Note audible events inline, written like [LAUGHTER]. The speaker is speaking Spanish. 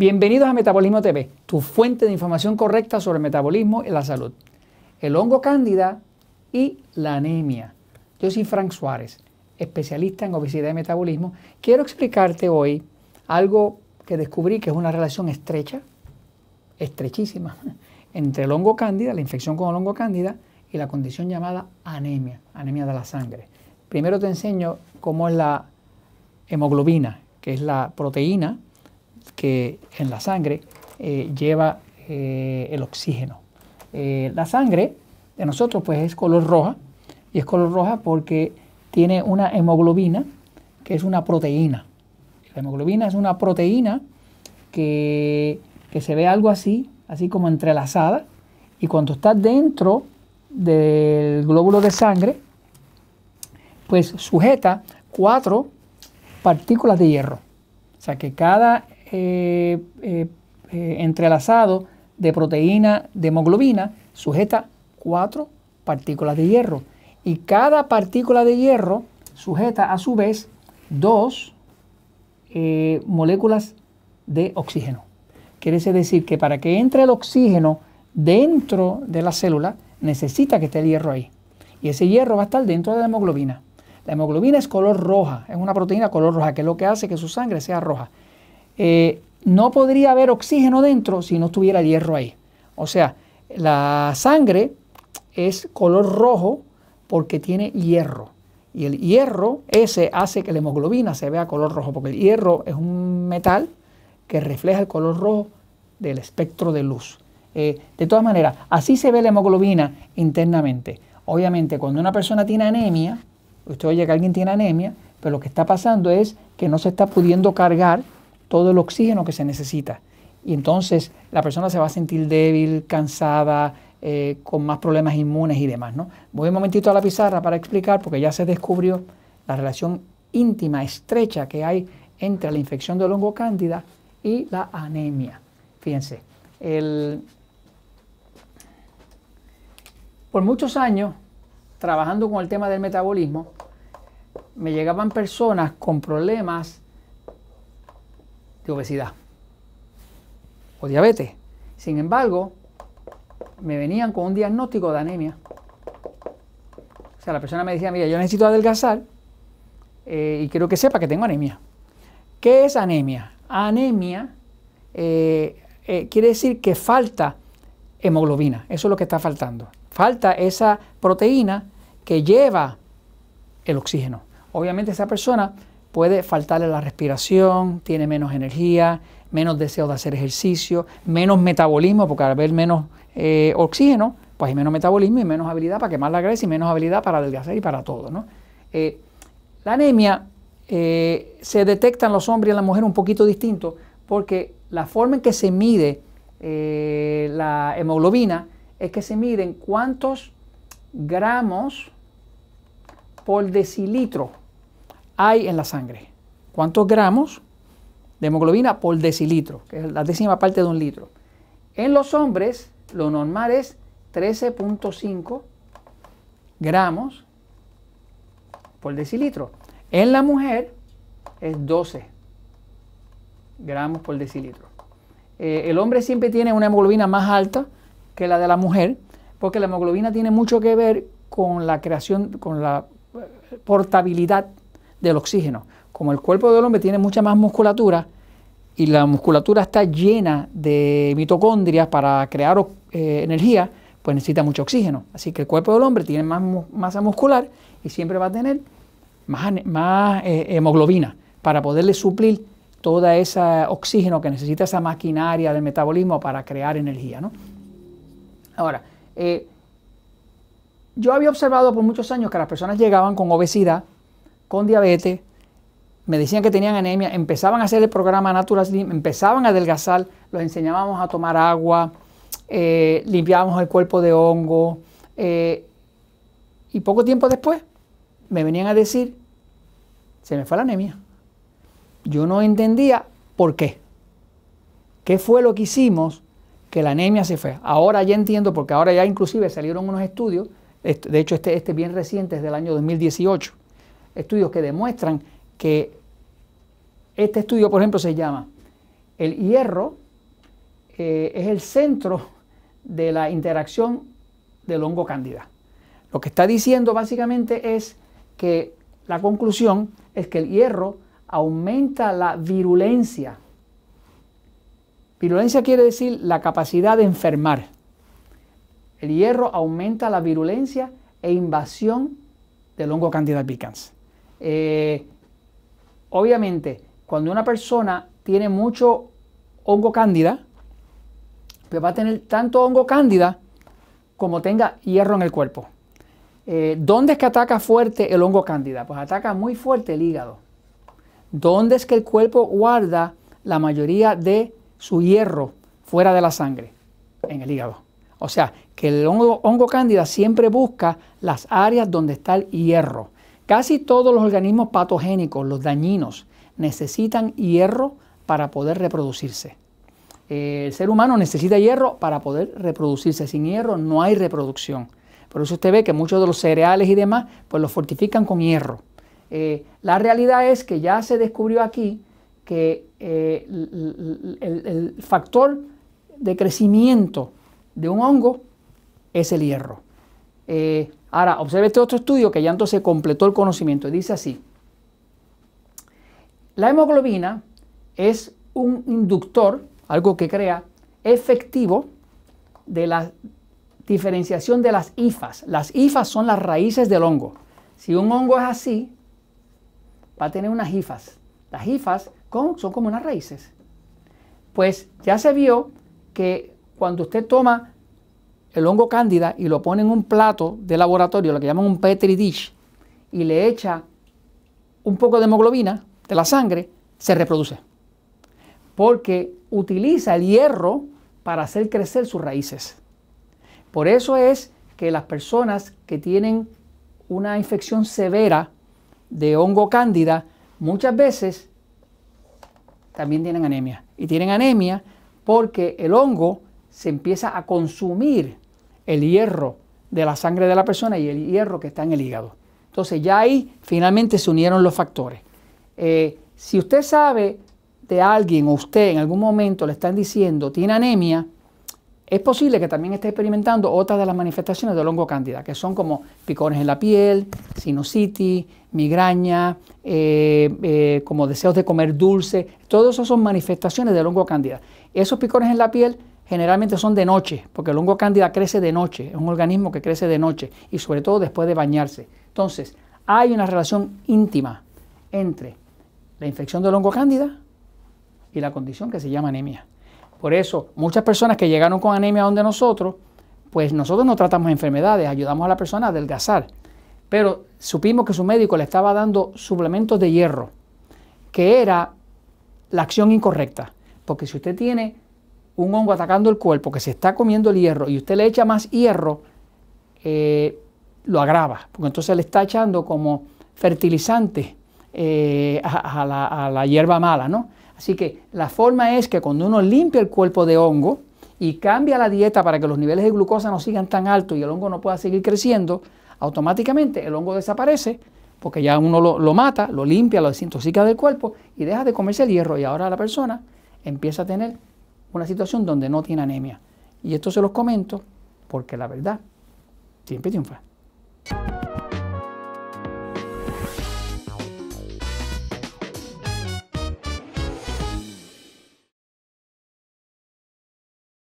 Bienvenidos a Metabolismo TV, tu fuente de información correcta sobre el metabolismo y la salud. El hongo cándida y la anemia. Yo soy Frank Suárez, especialista en obesidad y metabolismo. Quiero explicarte hoy algo que descubrí que es una relación estrecha, estrechísima, [LAUGHS] entre el hongo cándida, la infección con el hongo cándida y la condición llamada anemia, anemia de la sangre. Primero te enseño cómo es la hemoglobina, que es la proteína que en la sangre eh, lleva eh, el oxígeno. Eh, la sangre de nosotros pues es color roja y es color roja porque tiene una hemoglobina que es una proteína. La hemoglobina es una proteína que, que se ve algo así, así como entrelazada y cuando está dentro del glóbulo de sangre pues sujeta cuatro partículas de hierro. O sea que cada eh, eh, eh, entrelazado de proteína de hemoglobina sujeta cuatro partículas de hierro. Y cada partícula de hierro sujeta a su vez dos moléculas de oxígeno. Quiere decir que para que entre el oxígeno dentro de la célula necesita que esté el hierro ahí. Y ese hierro va a estar dentro de la hemoglobina. La hemoglobina es color roja, es una proteína color roja, que es lo que hace que su sangre sea roja. Eh, no podría haber oxígeno dentro si no estuviera hierro ahí. O sea, la sangre es color rojo porque tiene hierro. Y el hierro ese hace que la hemoglobina se vea color rojo, porque el hierro es un metal que refleja el color rojo del espectro de luz. Eh, de todas maneras, así se ve la hemoglobina internamente. Obviamente, cuando una persona tiene anemia, usted oye que alguien tiene anemia, pero lo que está pasando es que no se está pudiendo cargar todo el oxígeno que se necesita. Y entonces la persona se va a sentir débil, cansada, eh, con más problemas inmunes y demás. ¿no? Voy un momentito a la pizarra para explicar, porque ya se descubrió la relación íntima, estrecha que hay entre la infección del hongo cándida y la anemia. Fíjense, por muchos años, trabajando con el tema del metabolismo, me llegaban personas con problemas de obesidad o diabetes. Sin embargo, me venían con un diagnóstico de anemia. O sea, la persona me decía, mira, yo necesito adelgazar eh, y quiero que sepa que tengo anemia. ¿Qué es anemia? Anemia eh, eh, quiere decir que falta hemoglobina, eso es lo que está faltando. Falta esa proteína que lleva el oxígeno. Obviamente esa persona puede faltarle la respiración, tiene menos energía, menos deseo de hacer ejercicio, menos metabolismo, porque al haber menos eh, oxígeno, pues hay menos metabolismo y menos habilidad para quemar la grasa y menos habilidad para adelgazar y para todo. Eh, la anemia eh, se detecta en los hombres y en la mujer un poquito distinto porque la forma en que se mide la hemoglobina es que se miden cuántos gramos por decilitro hay en la sangre. ¿Cuántos gramos de hemoglobina por decilitro? Que es la décima parte de un litro. En los hombres, lo normal es 13.5 gramos por decilitro. En la mujer es 12 gramos por decilitro. Eh, el hombre siempre tiene una hemoglobina más alta que la de la mujer, porque la hemoglobina tiene mucho que ver con la creación, con la eh, portabilidad del oxígeno. Como el cuerpo del hombre tiene mucha más musculatura y la musculatura está llena de mitocondrias para crear eh, energía, pues necesita mucho oxígeno. Así que el cuerpo del hombre tiene más masa muscular y siempre va a tener más, eh, hemoglobina para poderle suplir todo ese oxígeno que necesita esa maquinaria del metabolismo para crear energía. ¿no? Ahora, eh, yo había observado por muchos años que las personas llegaban con obesidad con diabetes, me decían que tenían anemia, empezaban a hacer el programa Natural Slim, empezaban a adelgazar, los enseñábamos a tomar agua, eh, limpiábamos el cuerpo de hongo, eh, y poco tiempo después me venían a decir, se me fue la anemia. Yo no entendía por qué. ¿Qué fue lo que hicimos que la anemia se fue? Ahora ya entiendo, porque ahora ya inclusive salieron unos estudios, de hecho este, este bien reciente es del año 2018, estudios que demuestran que este estudio, por ejemplo, se llama el hierro eh, es el centro de la interacción del hongo cándida. Lo que está diciendo básicamente es que la conclusión es que el hierro aumenta la virulencia. Virulencia quiere decir la capacidad de enfermar. El hierro aumenta la virulencia e invasión del hongo Candida albicans. Eh, obviamente, cuando una persona tiene mucho hongo cándida, pues va a tener tanto hongo cándida como tenga hierro en el cuerpo. Eh, ¿Dónde es que ataca fuerte el hongo cándida? Pues ataca muy fuerte el hígado. ¿Dónde es que el cuerpo guarda la mayoría de su hierro fuera de la sangre? En el hígado. O sea, que el hongo, hongo cándida siempre busca las áreas donde está el hierro. Casi todos los organismos patogénicos, los dañinos, necesitan hierro para poder reproducirse. Eh, el ser humano necesita hierro para poder reproducirse. Sin hierro no hay reproducción. Por eso usted ve que muchos de los cereales y demás, pues los fortifican con hierro. Eh, la realidad es que ya se descubrió aquí que eh, el, factor de crecimiento de un hongo es el hierro. Ahora, observe este otro estudio que ya entonces completó el conocimiento. Dice así, la hemoglobina es un inductor algo que crea efectivo de la diferenciación de las hifas. Las hifas son las raíces del hongo. Si un hongo es así, va a tener unas hifas. Las hifas son como unas raíces. Pues ya se vio que cuando usted toma el hongo cándida y lo pone en un plato de laboratorio, lo que llaman un petri dish, y le echa un poco de hemoglobina de la sangre, se reproduce porque utiliza el hierro para hacer crecer sus raíces. Por eso es que las personas que tienen una infección severa de hongo cándida muchas veces también tienen anemia. Y tienen anemia porque el hongo se empieza a consumir el hierro de la sangre de la persona y el hierro que está en el hígado. Entonces ya ahí finalmente se unieron los factores. Eh, si usted sabe de alguien o usted en algún momento le están diciendo tiene anemia, es posible que también esté experimentando otras de las manifestaciones del hongo cándida, que son como picones en la piel, sinusitis, migraña, eh, eh, como deseos de comer dulce. Todo eso son manifestaciones del hongo cándida. Esos picones en la piel generalmente son de noche, porque el hongo cándida crece de noche, es un organismo que crece de noche y sobre todo después de bañarse. Entonces, hay una relación íntima entre la infección del hongo cándida y la condición que se llama anemia. Por eso, muchas personas que llegaron con anemia donde nosotros, pues nosotros no tratamos enfermedades, ayudamos a la persona a adelgazar. Pero supimos que su médico le estaba dando suplementos de hierro, que era la acción incorrecta. Porque si usted tiene un hongo atacando el cuerpo que se está comiendo el hierro y usted le echa más hierro, eh, lo agrava, porque entonces le está echando como fertilizante eh, a, la, a, la, hierba mala, ¿no? Así que la forma es que cuando uno limpia el cuerpo de hongo y cambia la dieta para que los niveles de glucosa no sigan tan altos y el hongo no pueda seguir creciendo, automáticamente el hongo desaparece porque ya uno lo, mata, lo limpia, lo desintoxica del cuerpo y deja de comerse el hierro y ahora la persona empieza a tener una situación donde no tiene anemia. Y esto se los comento porque la verdad siempre triunfa.